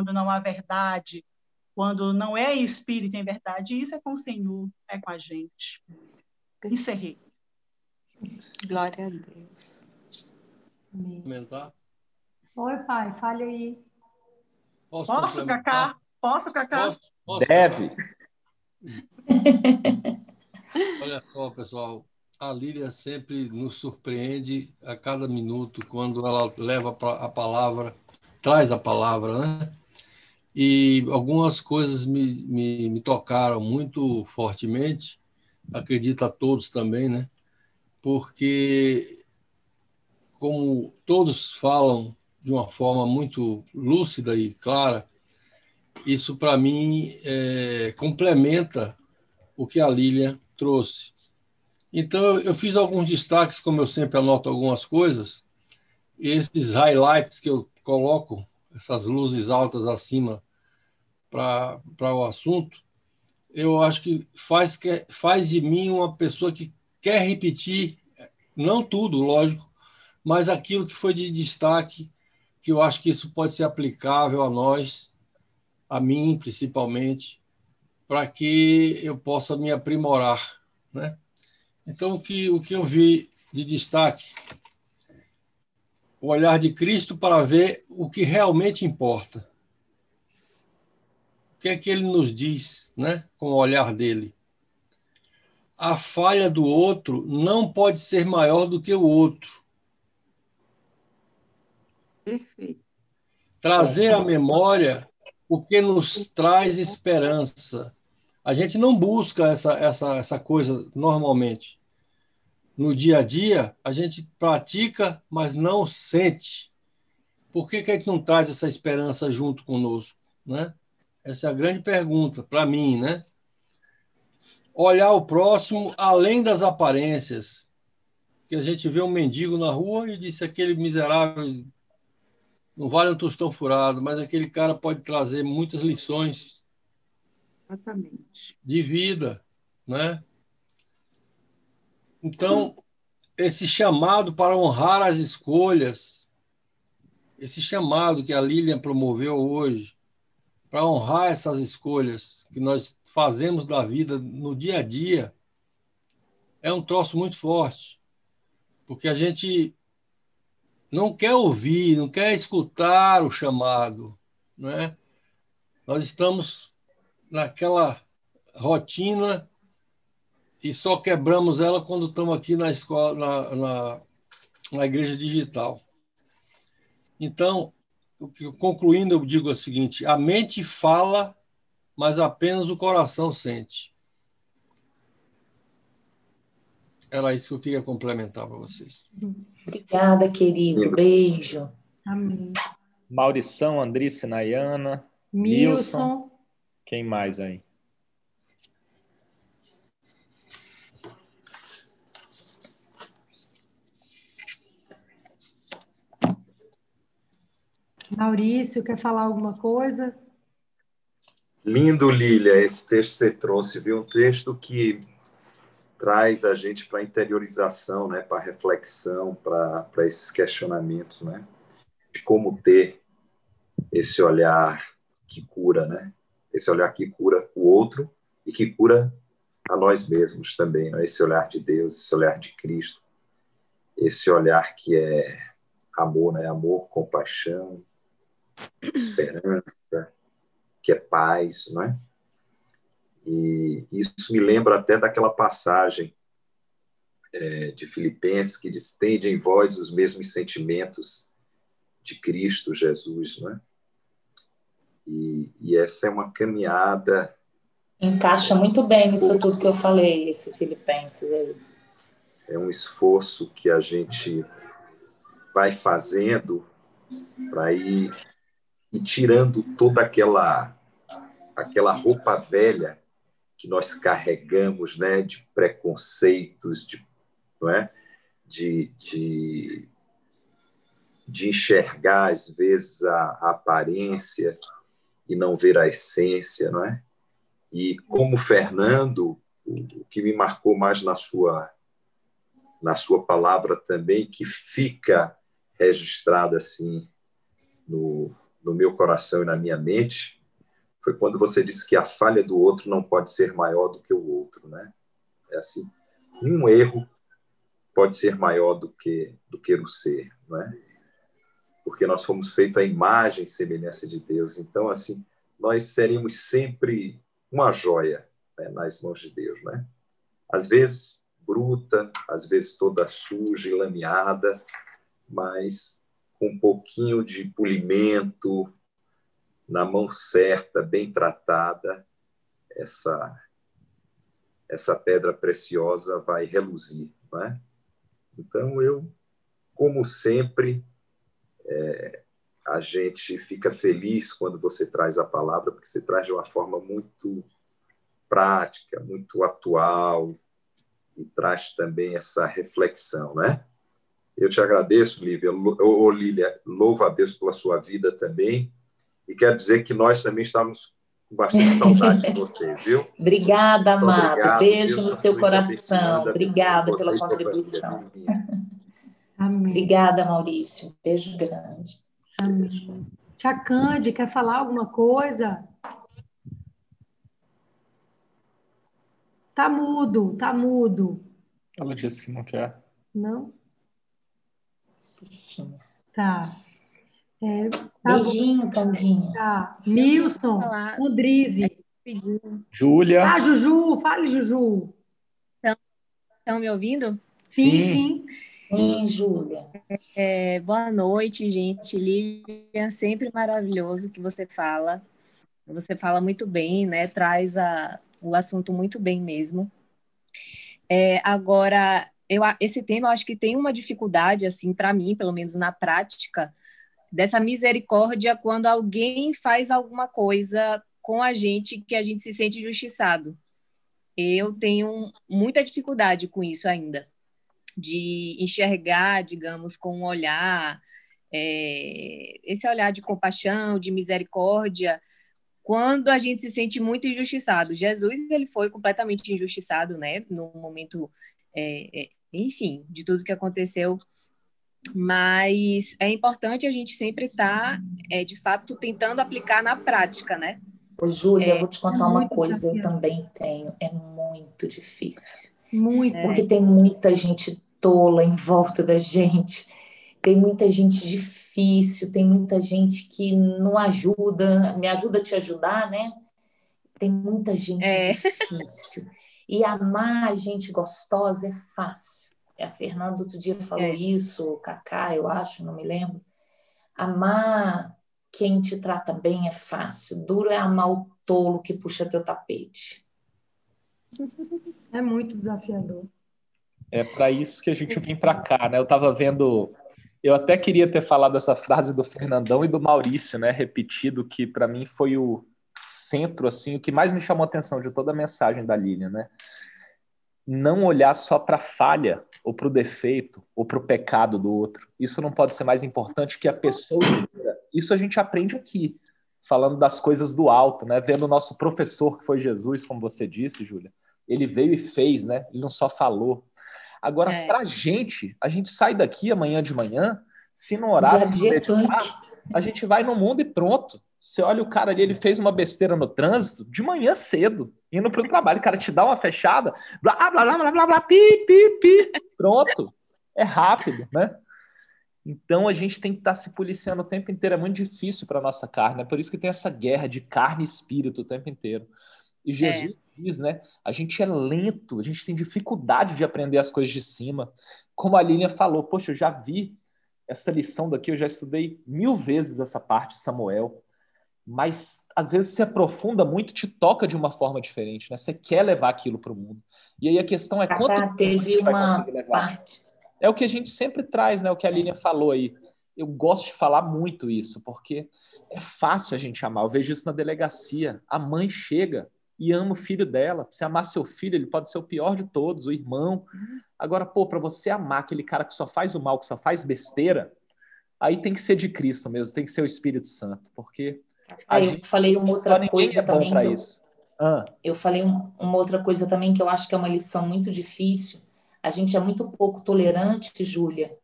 quando não há verdade, quando não é espírito em verdade, isso é com o Senhor, é com a gente. Encerrei. Glória a Deus. Comentar? Oi, pai, fale aí. Posso, Posso Cacá? Posso, Cacá? Posso, posso, Deve. Olha só, pessoal, a Lília sempre nos surpreende a cada minuto quando ela leva a palavra, traz a palavra, né? E algumas coisas me, me, me tocaram muito fortemente, acredito a todos também, né? Porque, como todos falam de uma forma muito lúcida e clara, isso para mim é, complementa o que a Lília trouxe. Então, eu fiz alguns destaques, como eu sempre anoto algumas coisas, esses highlights que eu coloco, essas luzes altas acima para o assunto, eu acho que faz, que faz de mim uma pessoa que quer repetir, não tudo, lógico, mas aquilo que foi de destaque que eu acho que isso pode ser aplicável a nós, a mim principalmente, para que eu possa me aprimorar, né? Então o que o que eu vi de destaque, o olhar de Cristo para ver o que realmente importa. O que é que ele nos diz, né, com o olhar dele? A falha do outro não pode ser maior do que o outro Perfeito. Trazer à memória o que nos traz esperança. A gente não busca essa, essa, essa coisa normalmente. No dia a dia, a gente pratica, mas não sente. Por que, que a gente não traz essa esperança junto conosco? Né? Essa é a grande pergunta para mim. Né? Olhar o próximo além das aparências. Que a gente vê um mendigo na rua e disse aquele miserável não vale um tostão furado, mas aquele cara pode trazer muitas lições Exatamente. de vida, né? Então, esse chamado para honrar as escolhas, esse chamado que a Lilian promoveu hoje, para honrar essas escolhas que nós fazemos da vida no dia a dia, é um troço muito forte. Porque a gente não quer ouvir, não quer escutar o chamado, né? Nós estamos naquela rotina e só quebramos ela quando estamos aqui na escola, na, na, na igreja digital. Então, concluindo, eu digo o seguinte: a mente fala, mas apenas o coração sente. Era isso que eu queria complementar para vocês. Obrigada, querido. Beijo. Amém. Maurição, Andrice, Nayana, Milson. Quem mais aí? Maurício, quer falar alguma coisa? Lindo, Lília, esse texto que você trouxe, viu? Um texto que traz a gente para a interiorização, né, para a reflexão, para esses questionamentos, né, de como ter esse olhar que cura, né, esse olhar que cura o outro e que cura a nós mesmos também, né, esse olhar de Deus, esse olhar de Cristo, esse olhar que é amor, né, amor, compaixão, esperança, que é paz, não é? E isso me lembra até daquela passagem é, de Filipenses que diz: Tende em vós os mesmos sentimentos de Cristo Jesus, né? E, e essa é uma caminhada. Encaixa muito bem nisso tudo que eu falei, esse Filipenses aí. É um esforço que a gente vai fazendo para ir, ir tirando toda aquela aquela roupa velha que nós carregamos, né, de preconceitos, de, não é? de, de, de enxergar às vezes a, a aparência e não ver a essência, não é? E como Fernando, o que me marcou mais na sua na sua palavra também, que fica registrado assim no, no meu coração e na minha mente foi quando você disse que a falha do outro não pode ser maior do que o outro, né? É assim, nenhum erro pode ser maior do que do que o ser, não é? Porque nós fomos feitos à imagem e semelhança de Deus. Então, assim, nós seremos sempre uma joia né, nas mãos de Deus, né? Às vezes bruta, às vezes toda suja e lameada, mas com um pouquinho de polimento, na mão certa, bem tratada, essa essa pedra preciosa vai reluzir, não é? Então eu, como sempre, é, a gente fica feliz quando você traz a palavra, porque você traz de uma forma muito prática, muito atual e traz também essa reflexão, né? Eu te agradeço, Lívia, ou Lília, louvo a Deus pela sua vida também e quero dizer que nós também estamos com bastante saudade de você, viu? Obrigada, amado. Beijo Deus no seu coração. Obrigada pela contribuição. Amém. Obrigada, Maurício. Beijo grande. Amém. Tia Cande, quer falar alguma coisa? Tá mudo, tá mudo. Ela disse que não quer. Não? Tá. É, tá Beijinho, bom. Candinha. Tá. Nilson, Rodrigue. Júlia. Ah, Juju, fale, Juju. Estão me ouvindo? Sim, sim. Sim, Júlia. É, boa noite, gente. Lilian, sempre maravilhoso que você fala. Você fala muito bem, né? Traz a, o assunto muito bem mesmo. É, agora, eu, esse tema eu acho que tem uma dificuldade, assim, para mim, pelo menos na prática, dessa misericórdia quando alguém faz alguma coisa com a gente que a gente se sente injustiçado. Eu tenho muita dificuldade com isso ainda, de enxergar, digamos, com um olhar, é, esse olhar de compaixão, de misericórdia, quando a gente se sente muito injustiçado. Jesus, ele foi completamente injustiçado, né, no momento, é, é, enfim, de tudo que aconteceu mas é importante a gente sempre estar, tá, é, de fato, tentando aplicar na prática, né? Ô, Júlia, é, eu vou te contar uma coisa, eu também tenho. É muito difícil. Muito. Porque tem muita gente tola em volta da gente, tem muita gente difícil, tem muita gente que não ajuda, me ajuda a te ajudar, né? Tem muita gente é. difícil. E amar a gente gostosa é fácil. A Fernanda outro dia falou é. isso, o Cacá, eu acho, não me lembro. Amar quem te trata bem é fácil, duro é amar o tolo que puxa teu tapete. É muito desafiador. É para isso que a gente vem para cá, né? Eu estava vendo, eu até queria ter falado essa frase do Fernandão e do Maurício, né? Repetido que para mim foi o centro, assim, o que mais me chamou a atenção de toda a mensagem da Lilian, né? Não olhar só para falha, ou para o defeito, ou para o pecado do outro. Isso não pode ser mais importante que a pessoa. Isso a gente aprende aqui, falando das coisas do alto, né? Vendo o nosso professor, que foi Jesus, como você disse, Júlia. Ele veio e fez, né? Ele não só falou. Agora, é. para a gente, a gente sai daqui amanhã de manhã, se não orar, se meditar, a gente vai no mundo e pronto. Você olha o cara ali, ele fez uma besteira no trânsito de manhã cedo, indo para o trabalho. O cara te dá uma fechada, blá, blá, blá, blá, blá, blá, pi, pi, pi. Pronto. É rápido, né? Então a gente tem que estar tá se policiando o tempo inteiro. É muito difícil para nossa carne. É por isso que tem essa guerra de carne e espírito o tempo inteiro. E Jesus é. diz, né? A gente é lento, a gente tem dificuldade de aprender as coisas de cima. Como a Lilian falou, poxa, eu já vi essa lição daqui, eu já estudei mil vezes essa parte de Samuel mas às vezes se aprofunda muito, te toca de uma forma diferente, né? Você quer levar aquilo para o mundo. E aí a questão é quanto tempo teve você uma. Parte. É o que a gente sempre traz, né? O que a Lilian falou aí. Eu gosto de falar muito isso, porque é fácil a gente amar. Eu vejo isso na delegacia. A mãe chega e ama o filho dela. Você amar seu filho, ele pode ser o pior de todos, o irmão. Agora, pô, para você amar aquele cara que só faz o mal, que só faz besteira, aí tem que ser de Cristo mesmo, tem que ser o Espírito Santo, porque Aí eu falei uma outra coisa é também. Eu, ah. eu, falei um, uma outra coisa também que eu acho que é uma lição muito difícil. A gente é muito pouco tolerante, Júlia,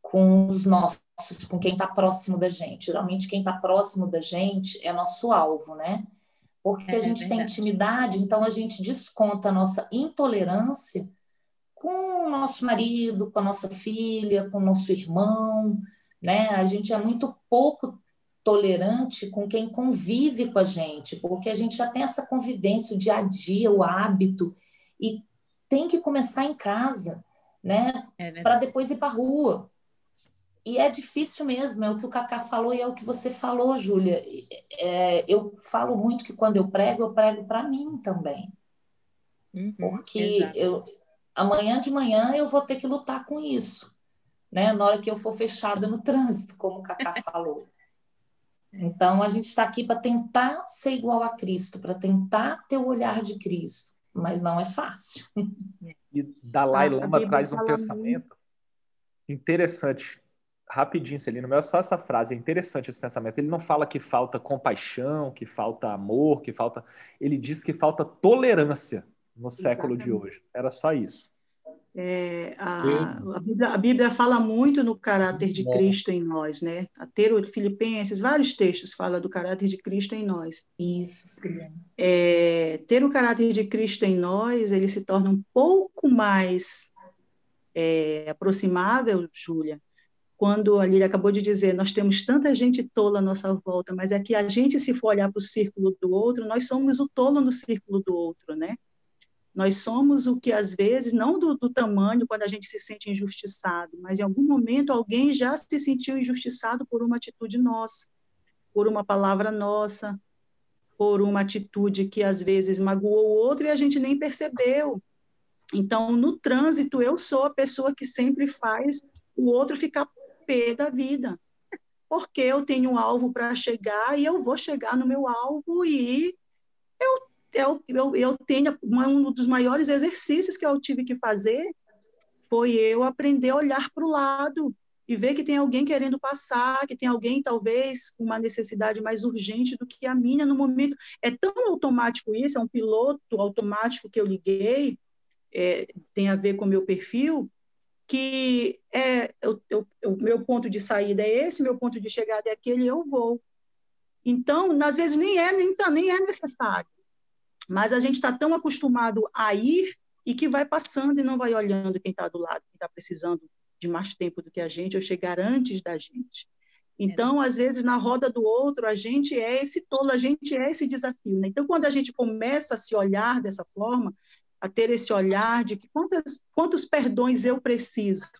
com os nossos, com quem está próximo da gente. Geralmente, quem está próximo da gente é nosso alvo, né? Porque é, a gente tem intimidade, então a gente desconta a nossa intolerância com o nosso marido, com a nossa filha, com o nosso irmão, né? A gente é muito pouco tolerante com quem convive com a gente, porque a gente já tem essa convivência, o dia a dia, o hábito, e tem que começar em casa, né? É para depois ir para a rua. E é difícil mesmo, é o que o Cacá falou e é o que você falou, Júlia. É, eu falo muito que quando eu prego, eu prego para mim também. Uhum, porque eu, amanhã de manhã eu vou ter que lutar com isso, né? Na hora que eu for fechada no trânsito, como o Cacá falou. Então, a gente está aqui para tentar ser igual a Cristo, para tentar ter o olhar de Cristo, mas não é fácil. E Dalai ah, Lama traz um pensamento muito. interessante. Rapidinho, Celina, mas é só essa frase, é interessante esse pensamento. Ele não fala que falta compaixão, que falta amor, que falta. Ele diz que falta tolerância no século Exatamente. de hoje. Era só isso. É, a, a, Bíblia, a, Bíblia, fala muito no caráter de Cristo em nós, né? A ter o Filipenses, vários textos falam do caráter de Cristo em nós. Isso, sim. É, ter o caráter de Cristo em nós, ele se torna um pouco mais é, aproximável, Júlia, quando a Lília acabou de dizer, nós temos tanta gente tola à nossa volta, mas é que a gente, se for olhar para o círculo do outro, nós somos o tolo no círculo do outro, né? Nós somos o que, às vezes, não do, do, tamanho quando a gente se sente injustiçado, mas em algum momento alguém já se sentiu injustiçado por uma atitude nossa, por uma palavra nossa, por uma atitude que às vezes magoou o outro e a gente nem percebeu. Então, no trânsito, eu sou a pessoa que sempre faz o outro ficar pé da vida, porque eu tenho um alvo para chegar e eu vou chegar no meu alvo e eu eu, eu, eu tenho um dos maiores exercícios que eu tive que fazer foi eu aprender a olhar para o lado e ver que tem alguém querendo passar, que tem alguém talvez com uma necessidade mais urgente do que a minha no momento. É tão automático isso, é um piloto automático que eu liguei, é, tem a ver com o meu perfil, que é o meu ponto de saída é esse, meu ponto de chegada é aquele, eu vou. Então, às vezes nem é nem, tá, nem é necessário. Mas a gente está tão acostumado a ir e que vai passando e não vai olhando quem está do lado, quem está precisando de mais tempo do que a gente, ou chegar antes da gente. Então, às vezes, na roda do outro, a gente é esse tolo, a gente é esse desafio. Né? Então, quando a gente começa a se olhar dessa forma, a ter esse olhar de que quantas, quantos perdões eu preciso,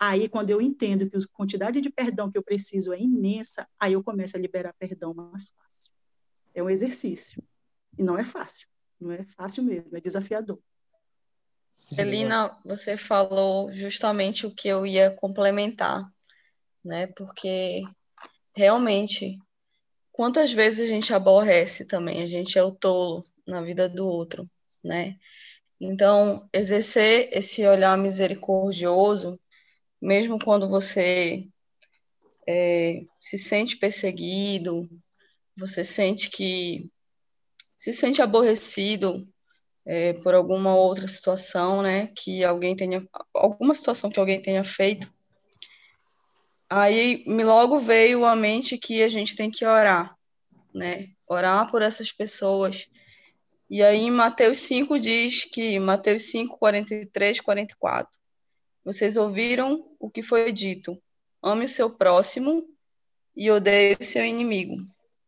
aí, quando eu entendo que a quantidade de perdão que eu preciso é imensa, aí eu começo a liberar perdão mais fácil. É um exercício. E não é fácil, não é fácil mesmo, é desafiador. Elina, você falou justamente o que eu ia complementar, né? Porque realmente, quantas vezes a gente aborrece também, a gente é o tolo na vida do outro, né? Então, exercer esse olhar misericordioso, mesmo quando você é, se sente perseguido, você sente que se sente aborrecido é, por alguma outra situação, né, que alguém tenha, alguma situação que alguém tenha feito, aí me logo veio à mente que a gente tem que orar, né, orar por essas pessoas. E aí em Mateus 5 diz que, Mateus 5, 43, 44, vocês ouviram o que foi dito, ame o seu próximo e odeie o seu inimigo.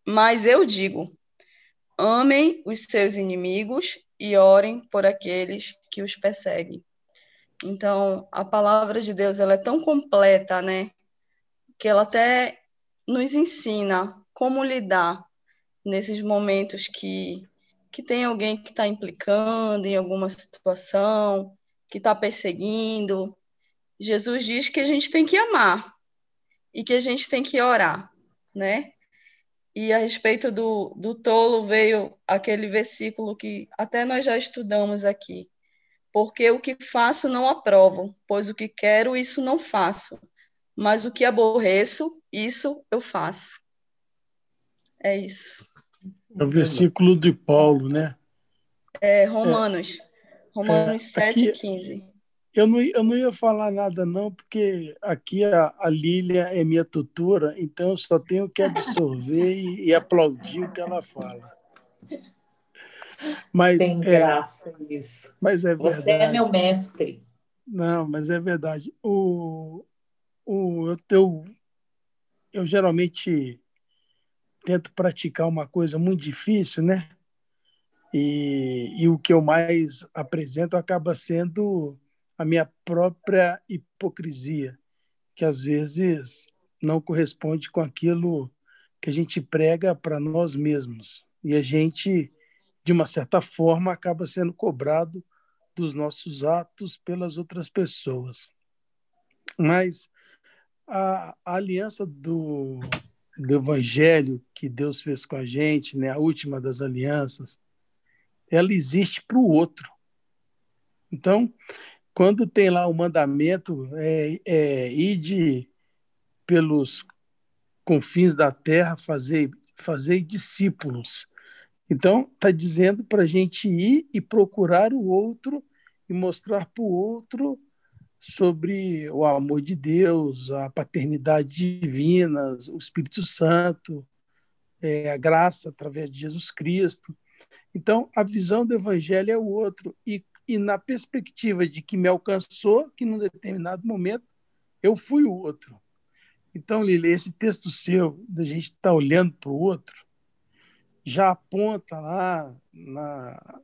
Mas eu digo, Amem os seus inimigos e orem por aqueles que os perseguem. Então, a palavra de Deus ela é tão completa, né? Que ela até nos ensina como lidar nesses momentos que, que tem alguém que está implicando em alguma situação, que está perseguindo. Jesus diz que a gente tem que amar e que a gente tem que orar, né? E a respeito do, do tolo veio aquele versículo que até nós já estudamos aqui. Porque o que faço não aprovo, pois o que quero, isso não faço. Mas o que aborreço, isso eu faço. É isso. É o versículo de Paulo, né? É, Romanos. É, Romanos é, 7, 15. Eu não, eu não ia falar nada, não, porque aqui a, a Lília é minha tutora, então eu só tenho que absorver e, e aplaudir o que ela fala. Mas, Tem é, graça isso. mas é verdade. Você é meu mestre. Não, mas é verdade. O, o, eu, eu, eu geralmente tento praticar uma coisa muito difícil, né? E, e o que eu mais apresento acaba sendo a minha própria hipocrisia, que às vezes não corresponde com aquilo que a gente prega para nós mesmos. E a gente, de uma certa forma, acaba sendo cobrado dos nossos atos pelas outras pessoas. Mas a, a aliança do, do evangelho que Deus fez com a gente, né, a última das alianças, ela existe para o outro. Então, quando tem lá o mandamento, é, é ide pelos confins da terra, fazer, fazer discípulos. Então, está dizendo para a gente ir e procurar o outro e mostrar para o outro sobre o amor de Deus, a paternidade divina, o Espírito Santo, é, a graça através de Jesus Cristo. Então, a visão do Evangelho é o outro. E, e na perspectiva de que me alcançou, que num determinado momento eu fui o outro. Então, Lili, esse texto seu, da gente estar tá olhando para o outro, já aponta lá, na,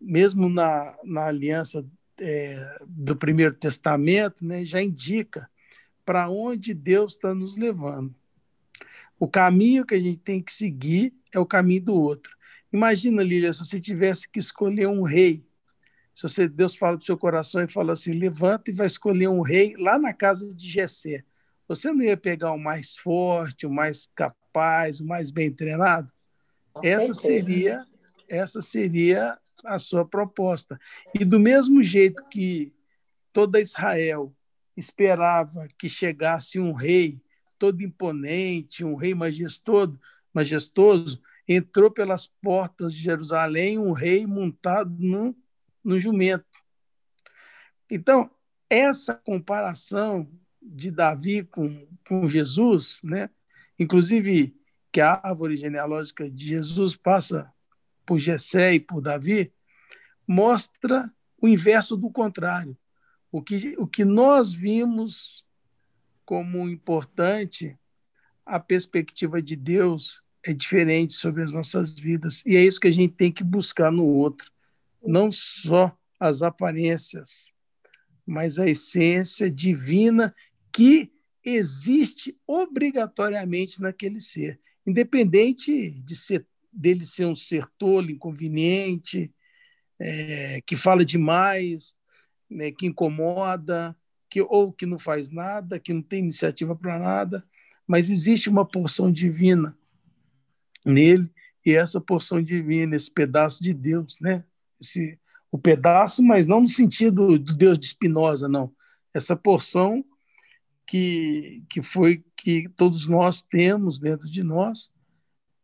mesmo na, na aliança é, do Primeiro Testamento, né, já indica para onde Deus está nos levando. O caminho que a gente tem que seguir é o caminho do outro. Imagina, Lília, se você tivesse que escolher um rei. Se você, Deus fala do seu coração e fala assim: levanta e vai escolher um rei lá na casa de Jessé. Você não ia pegar o mais forte, o mais capaz, o mais bem treinado? Com essa certeza. seria, essa seria a sua proposta. E do mesmo jeito que toda Israel esperava que chegasse um rei todo imponente, um rei majestoso, majestoso, entrou pelas portas de Jerusalém um rei montado no, no jumento. Então, essa comparação de Davi com, com Jesus, né? inclusive que a árvore genealógica de Jesus passa por Jessé e por Davi, mostra o inverso do contrário. O que, o que nós vimos como importante, a perspectiva de Deus é diferente sobre as nossas vidas. E é isso que a gente tem que buscar no outro. Não só as aparências, mas a essência divina que existe obrigatoriamente naquele ser, independente de ser dele ser um ser tolo, inconveniente, é, que fala demais, né, que incomoda, que ou que não faz nada, que não tem iniciativa para nada, mas existe uma porção divina nele e essa porção divina, esse pedaço de Deus, né? Esse, o pedaço, mas não no sentido do Deus de Spinoza, não. Essa porção que, que foi que todos nós temos dentro de nós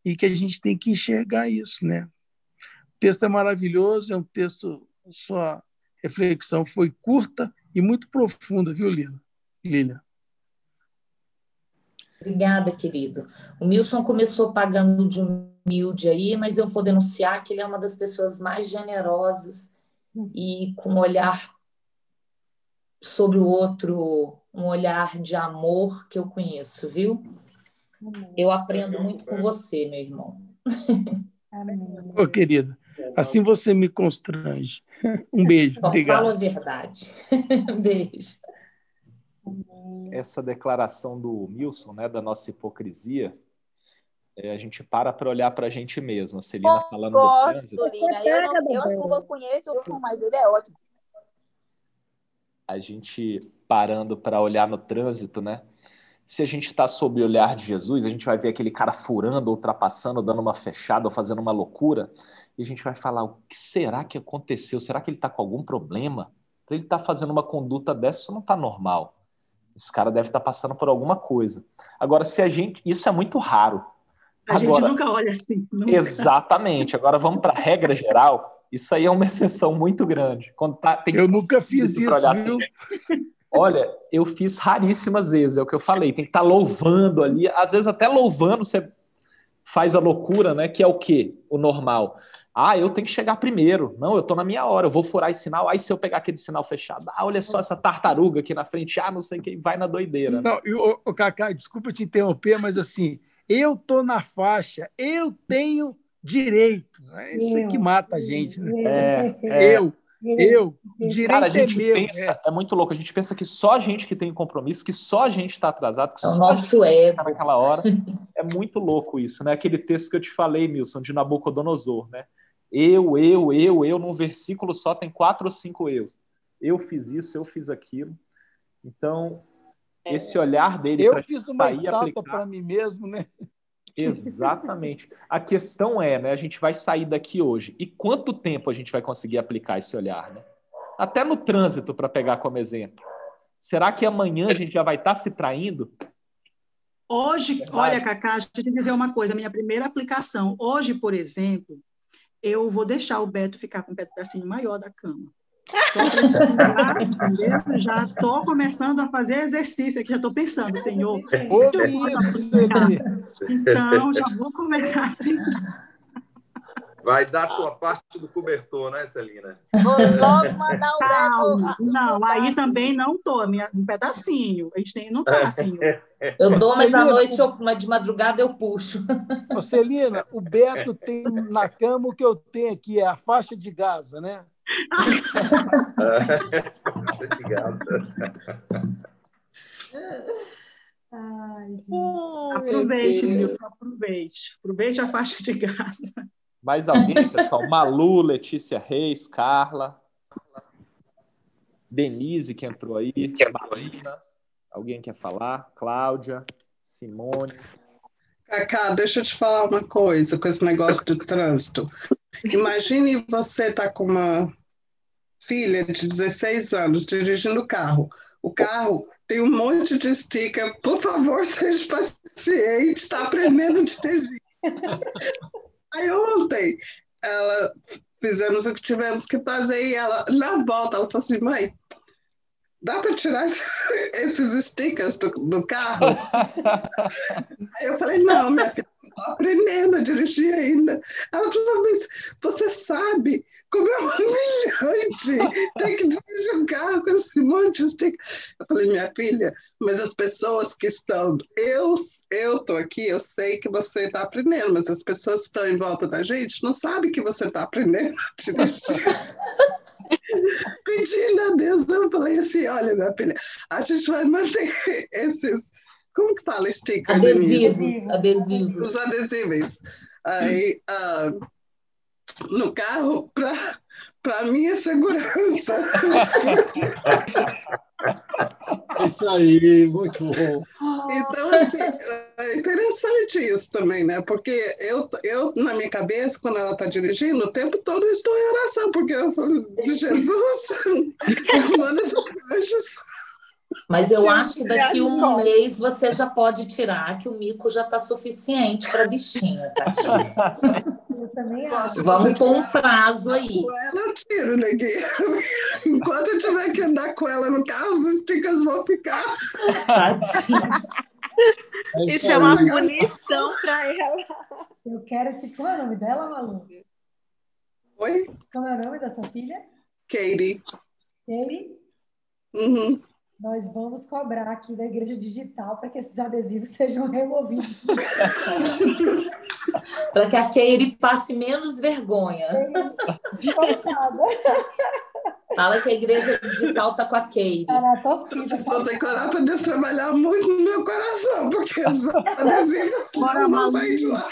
e que a gente tem que enxergar isso, né? O texto é maravilhoso, é um texto, sua reflexão foi curta e muito profunda, viu, Lila? Lília? Obrigada, querido. O Milson começou pagando de humilde aí, mas eu vou denunciar que ele é uma das pessoas mais generosas e com um olhar sobre o outro, um olhar de amor que eu conheço, viu? Eu aprendo muito com você, meu irmão. Ô, oh, querida, assim você me constrange. Um beijo. Só obrigado. falo a verdade. Um beijo. Essa declaração do Milson, né, da nossa hipocrisia, é, a gente para para olhar para a gente mesmo. A Celina falando do trânsito. Lina. Eu, não, eu não conheço, mas ele é ótimo. A gente parando para olhar no trânsito, né? se a gente está sob o olhar de Jesus, a gente vai ver aquele cara furando, ultrapassando, dando uma fechada ou fazendo uma loucura, e a gente vai falar: o que será que aconteceu? Será que ele está com algum problema? Para ele estar tá fazendo uma conduta dessa, isso não está normal. Esse cara deve estar tá passando por alguma coisa. Agora, se a gente. Isso é muito raro. A Agora, gente nunca olha assim. Nunca. Exatamente. Agora vamos para a regra geral. Isso aí é uma exceção muito grande. Quando tá, tem Eu nunca fiz isso, olhar viu? assim. Olha, eu fiz raríssimas vezes, é o que eu falei. Tem que estar louvando ali. Às vezes, até louvando, você faz a loucura, né? Que é o quê? O normal. Ah, eu tenho que chegar primeiro. Não, eu tô na minha hora, eu vou furar esse sinal. Aí, se eu pegar aquele sinal fechado, ah, olha só essa tartaruga aqui na frente, ah, não sei quem, vai na doideira. né? Não, e o, o Cacá, desculpa te interromper, mas assim, eu tô na faixa, eu tenho direito. É isso aí que mata a gente, né? É, é. Eu, eu, o direito Cara, a gente é meu. pensa, é. é. muito louco, a gente pensa que só a gente que tem compromisso, que só a gente está atrasado, que É o só nosso a gente ego. tá naquela hora. É muito louco isso, né? Aquele texto que eu te falei, Milson, de Nabucodonosor, né? Eu, eu, eu, eu, num versículo só tem quatro ou cinco eu. Eu fiz isso, eu fiz aquilo. Então, esse olhar dele Eu fiz uma estátua aplicar- para mim mesmo, né? Exatamente. A questão é, né? A gente vai sair daqui hoje. E quanto tempo a gente vai conseguir aplicar esse olhar, né? Até no trânsito, para pegar como exemplo. Será que amanhã a gente já vai estar se traindo? Hoje, Verdade. olha, Cacá, deixa eu te dizer uma coisa, minha primeira aplicação. Hoje, por exemplo, eu vou deixar o Beto ficar com um pedacinho maior da cama. Só entendeu? Já estou começando a fazer exercício aqui, já estou pensando, Senhor, o que eu posso aplicar? Então, já vou começar a treinar. Vai dar sua parte do cobertor, né, Celina? Vou logo mandar o Calma. Beto. Não, aí também não tô, minha, um pedacinho. A gente tem, não tá assim. Eu dou, mas à noite, eu, mas de madrugada, eu puxo. Ô, Celina, o Beto tem na cama o que eu tenho aqui, é a faixa de Gaza, né? Faixa de Gaza. Ai. Aproveite, Milton, aproveite. Aproveite a faixa de gás. Mais alguém, pessoal? Malu, Letícia Reis, Carla, Denise, que entrou aí, Marina, alguém quer falar? Cláudia, Simone. Cacá, deixa eu te falar uma coisa com esse negócio do trânsito. Imagine você tá com uma filha de 16 anos dirigindo o carro. O carro tem um monte de sticker. Por favor, seja paciente, está aprendendo a dirigir. Aí ontem, ela fizemos o que tivemos que fazer e ela, na volta, ela falou assim, mãe, dá para tirar esses stickers do, do carro? Aí eu falei, não, minha filha, aprendendo a dirigir ainda. Ela falou, mas você sabe como é humilhante ter que dirigir um carro com esse monte de sticker. Eu falei, minha filha, mas as pessoas que estão, eu estou aqui, eu sei que você está aprendendo, mas as pessoas que estão em volta da gente não sabem que você está aprendendo a dirigir. Pedindo a Deus, eu falei assim, olha, minha filha, a gente vai manter esses, como que fala sticker? Denise? Adesivos, adesivos. Os adesíveis. Aí, ah, no carro, para minha segurança. Isso aí, muito bom. Então, assim, é interessante isso também, né? Porque eu, eu, na minha cabeça, quando ela está dirigindo, o tempo todo eu estou em oração, porque eu falo, Jesus, manda esses anjos. Mas eu Jesus, acho que daqui um mês você já pode tirar, que o mico já está suficiente para bichinha, Tati. Eu também acho. Vamos você pôr um prazo aí. com ela, eu tiro, neguinho. Enquanto eu tiver que andar com ela no carro, os stickers vão ficar. Tadinha. Isso é uma punição para ela. Eu quero te. Qual é o nome dela, Malu? Oi? Qual é o nome da sua filha? Katie. Katie? Uhum. Nós vamos cobrar aqui da Igreja Digital para que esses adesivos sejam removidos. Para que a Keire passe menos vergonha. Coitada. Fala que a igreja digital está com a Keire. Tá torcida. Vocês vão ter que orar para Deus trabalhar muito no meu coração, porque os adesivos não vão sair de lá.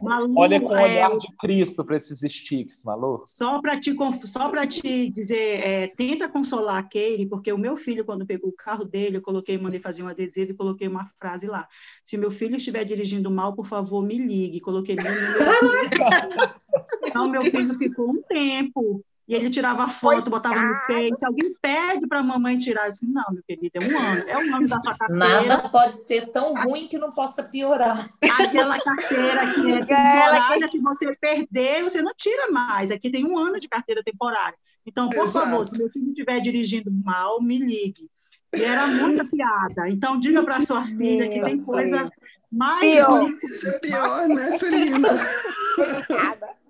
Malu, Olha com o é, olhar de Cristo para esses sticks, Malu. Só para te, só para te dizer, é, tenta consolar a Keire, porque o meu filho, quando pegou o carro dele, eu coloquei, mandei fazer um adesivo e coloquei uma frase lá. Se meu filho estiver dirigindo mal, por favor, me ligue. Coloquei meu número. Então, meu filho ficou um tempo E ele tirava foto, botava no Face. Alguém pede para a mamãe tirar. Eu disse, não, meu querido, é um ano. É o nome da sua carteira. Nada pode ser tão ruim que não possa piorar. Aquela carteira que é temporária, se você perder, você não tira mais. Aqui tem um ano de carteira temporária. Então, por Exato. favor, se meu filho estiver dirigindo mal, me ligue. E era muita piada. Então, diga para sua filha que tem coisa mais Pior. ruim. Isso é pior, né, Celina?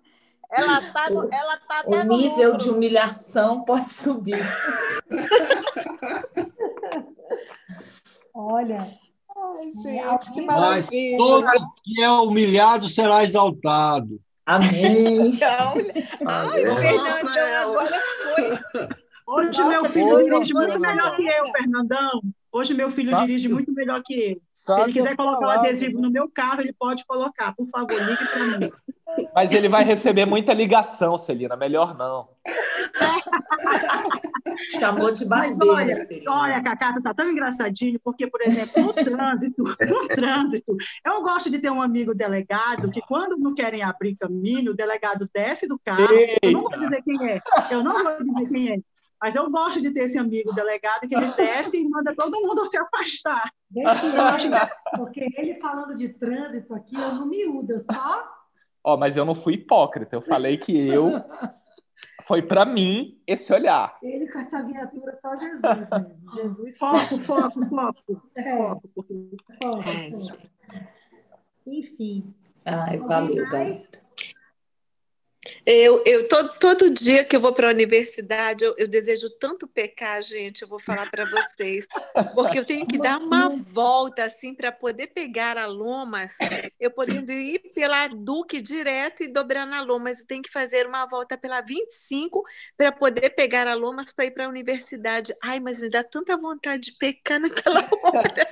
Ela tá, no- ela tá até O nível lucro. de humilhação pode subir. Olha, Ai, gente, que Mas todo que é humilhado será exaltado. Amém. Então, ai, o. Fernandão agora foi. Hoje Nossa, meu filho foi, muito melhor que eu, Fernandão. Hoje meu filho Sabe dirige que- muito melhor que eu. Se ele quiser colocar o palavras, adesivo no meu carro, ele pode colocar. Por favor, ligue para mim. Mas ele vai receber muita ligação, Celina. Melhor não. Chamou de Mas barbeira, olha, Celina. olha, Cacá, tá tão engraçadinho, porque, por exemplo, no trânsito, no trânsito, eu gosto de ter um amigo delegado que, quando não querem abrir caminho, o delegado desce do carro. Eu não vou Eita. dizer quem é, eu não vou dizer quem é. Mas eu gosto de ter esse amigo delegado que ele desce e manda todo mundo se afastar. deixa Eu acho ele, porque ele falando de trânsito aqui, eu não miúdo, eu só. Ó, mas eu não fui hipócrita. Eu falei que eu foi para mim esse olhar. Ele com essa viatura, só Jesus mesmo. Jesus Foco, foco, foco. É, foco foco, foco. Enfim. Ai, Alguém valeu, mais? galera. Eu, eu todo, todo dia que eu vou para a universidade, eu, eu desejo tanto pecar, gente, eu vou falar para vocês. Porque eu tenho que Como dar uma assim? volta assim para poder pegar a Lomas, eu podendo ir pela Duque direto e dobrar na Lomas, eu tenho que fazer uma volta pela 25 para poder pegar a Lomas para ir para a universidade. Ai, mas me dá tanta vontade de pecar naquela hora.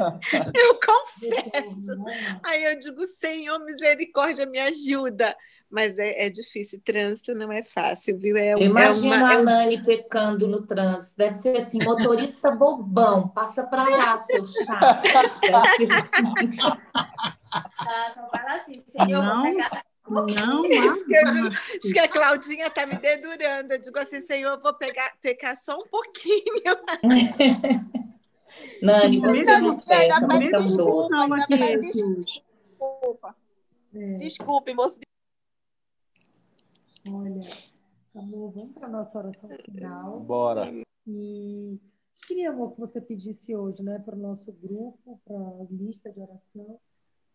Eu confesso. Aí eu digo, Senhor, misericórdia, me ajuda. Mas é, é difícil, trânsito não é fácil, viu? É, um- Eu imagino é uma, é a um- Nani pecando no trânsito. Deve ser assim, motorista bobão, passa pra lá, seu chato. Assim. Ah, só fala assim, senhor, Não. vou pegar Não Diz que, eu digo, diz que a Claudinha está me dedurando. Eu digo assim, Senhor, eu vou pegar, pecar só um pouquinho. Nani, você não peca, ainda você é um doce. Não. É, Desculpe, moço. Olha, amor, vamos para a nossa oração final. Bora. E queria, amor, que você pedisse hoje, né, para o nosso grupo, para a lista de oração,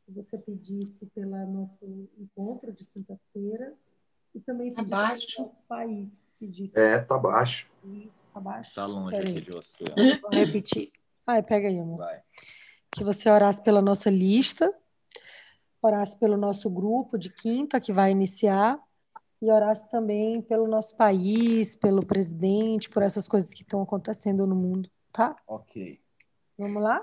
que você pedisse pelo nosso encontro de quinta-feira e também pedisse Abaixo. para o nosso país. Pedisse É, tá baixo. abaixo. Tá longe aqui de você. Vou repetir. Ai, pega aí, amor. Vai. que você orasse pela nossa lista, orasse pelo nosso grupo de quinta que vai iniciar e orasse também pelo nosso país, pelo presidente, por essas coisas que estão acontecendo no mundo, tá? Ok. Vamos lá?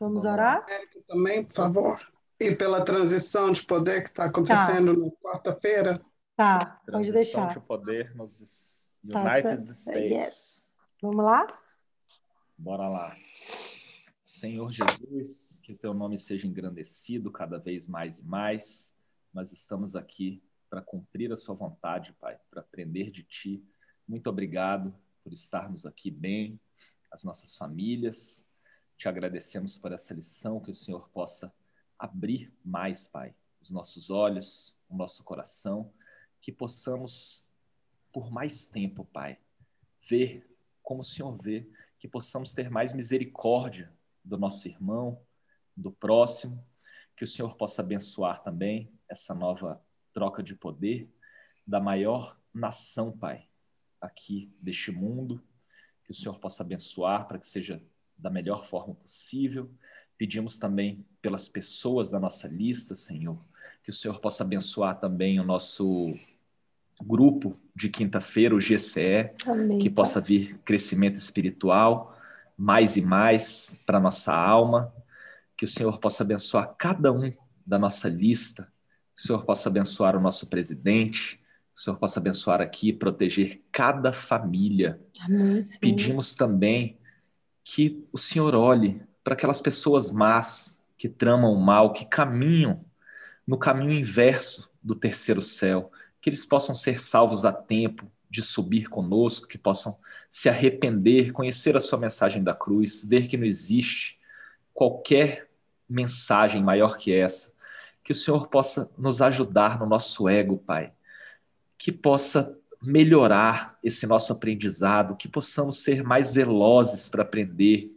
Vamos Vamos orar? Érica também, por favor. E pela transição de poder que está acontecendo na quarta-feira. Tá, pode Transição deixar. de poder nos Tá United certo. States. Yes. Vamos lá? Bora lá. Senhor Jesus, que teu nome seja engrandecido cada vez mais e mais. Nós estamos aqui para cumprir a sua vontade, Pai, para aprender de ti. Muito obrigado por estarmos aqui bem, as nossas famílias. Te agradecemos por essa lição, que o Senhor possa abrir mais, Pai, os nossos olhos, o nosso coração, que possamos, por mais tempo, Pai, ver como o Senhor vê, que possamos ter mais misericórdia do nosso irmão, do próximo, que o Senhor possa abençoar também essa nova troca de poder da maior nação, Pai, aqui deste mundo, que o Senhor possa abençoar para que seja da melhor forma possível. Pedimos também pelas pessoas da nossa lista, Senhor, que o Senhor possa abençoar também o nosso grupo de quinta-feira, o GCE, Amém. que possa vir crescimento espiritual mais e mais para nossa alma, que o Senhor possa abençoar cada um da nossa lista, o Senhor possa abençoar o nosso presidente, o Senhor possa abençoar aqui e proteger cada família. Amém. Pedimos também que o Senhor olhe para aquelas pessoas más que tramam o mal, que caminham no caminho inverso do terceiro céu, que eles possam ser salvos a tempo, de subir conosco, que possam se arrepender, conhecer a sua mensagem da cruz, ver que não existe qualquer mensagem maior que essa. Que o Senhor possa nos ajudar no nosso ego, Pai. Que possa melhorar esse nosso aprendizado, que possamos ser mais velozes para aprender,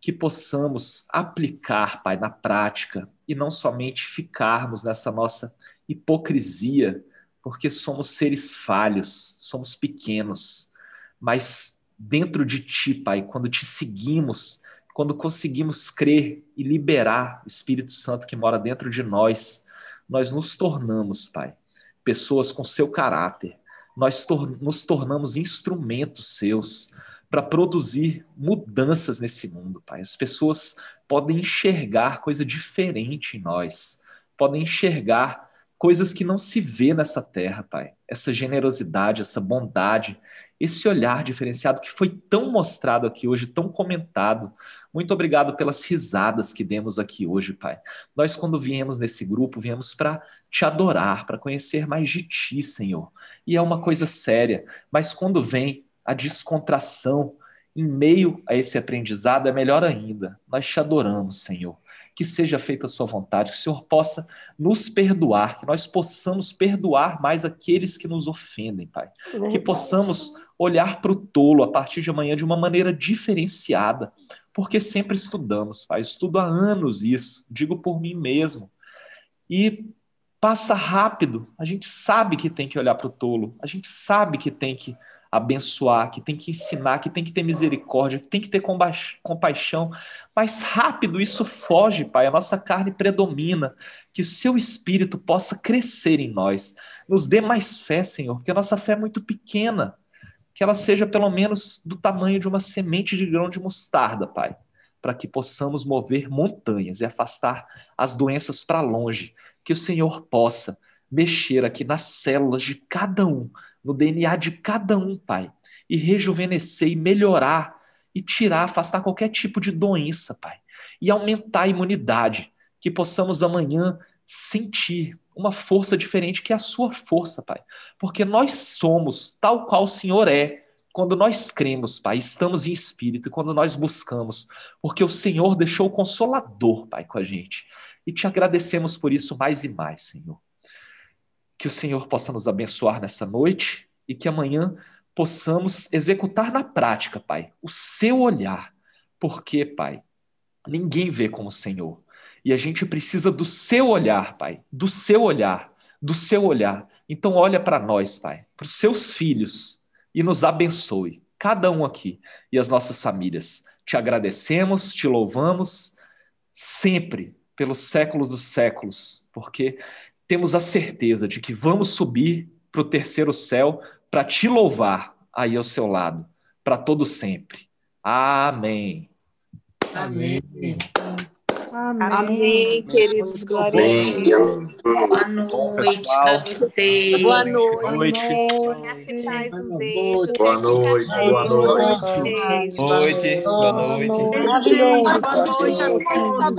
que possamos aplicar, Pai, na prática e não somente ficarmos nessa nossa hipocrisia, porque somos seres falhos, somos pequenos, mas dentro de Ti, Pai, quando te seguimos, quando conseguimos crer e liberar o Espírito Santo que mora dentro de nós, nós nos tornamos, Pai, pessoas com seu caráter, nós tor nos tornamos instrumentos seus para produzir mudanças nesse mundo, Pai. As pessoas podem enxergar coisa diferente em nós, podem enxergar coisas que não se vê nessa terra, Pai. Essa generosidade, essa bondade, esse olhar diferenciado que foi tão mostrado aqui hoje, tão comentado. Muito obrigado pelas risadas que demos aqui hoje, Pai. Nós, quando viemos nesse grupo, viemos para te adorar, para conhecer mais de Ti, Senhor. E é uma coisa séria, mas quando vem a descontração em meio a esse aprendizado, é melhor ainda. Nós te adoramos, Senhor que seja feita a sua vontade, que o Senhor possa nos perdoar, que nós possamos perdoar mais aqueles que nos ofendem, Pai. Que possamos olhar para o tolo a partir de amanhã de uma maneira diferenciada, porque sempre estudamos, Pai. estudo há anos isso, digo por mim mesmo. E passa rápido, a gente sabe que tem que olhar para o tolo, a gente sabe que tem que abençoar, que tem que ensinar, que tem que ter misericórdia, que tem que ter compaixão. Mas rápido isso foge, Pai. A nossa carne predomina. Que o seu espírito possa crescer em nós. Nos dê mais fé, Senhor, porque a nossa fé é muito pequena. Que ela seja pelo menos do tamanho de uma semente de grão de mostarda, Pai. Para que possamos mover montanhas e afastar as doenças para longe. Que o Senhor possa mexer aqui nas células de cada um no DNA de cada um, Pai, e rejuvenescer e melhorar e tirar, afastar qualquer tipo de doença, Pai, e aumentar a imunidade, que possamos amanhã sentir uma força diferente que é a sua força, Pai, porque nós somos tal qual o Senhor é. Quando nós cremos, Pai, estamos em espírito, quando nós buscamos, porque o Senhor deixou o consolador, Pai, com a gente. E te agradecemos por isso mais e mais, Senhor. Que o Senhor possa nos abençoar nessa noite e que amanhã possamos executar na prática, Pai, o seu olhar. Porque, Pai, ninguém vê como o Senhor. E a gente precisa do seu olhar, Pai, do seu olhar, do seu olhar. Então, olha para nós, Pai, para os seus filhos e nos abençoe, cada um aqui e as nossas famílias. Te agradecemos, te louvamos sempre, pelos séculos dos séculos, porque temos a certeza de que vamos subir para o terceiro céu para te louvar aí ao seu lado, para todo sempre. Amém. Amém. Amém, Amém queridos. Glória a Deus. Boa noite para vocês. Boa noite. Boa noite. Um beijo. Boa noite. Boa noite. Beijo. Noite. Boa noite. Beijo, gente. Boa noite a todos.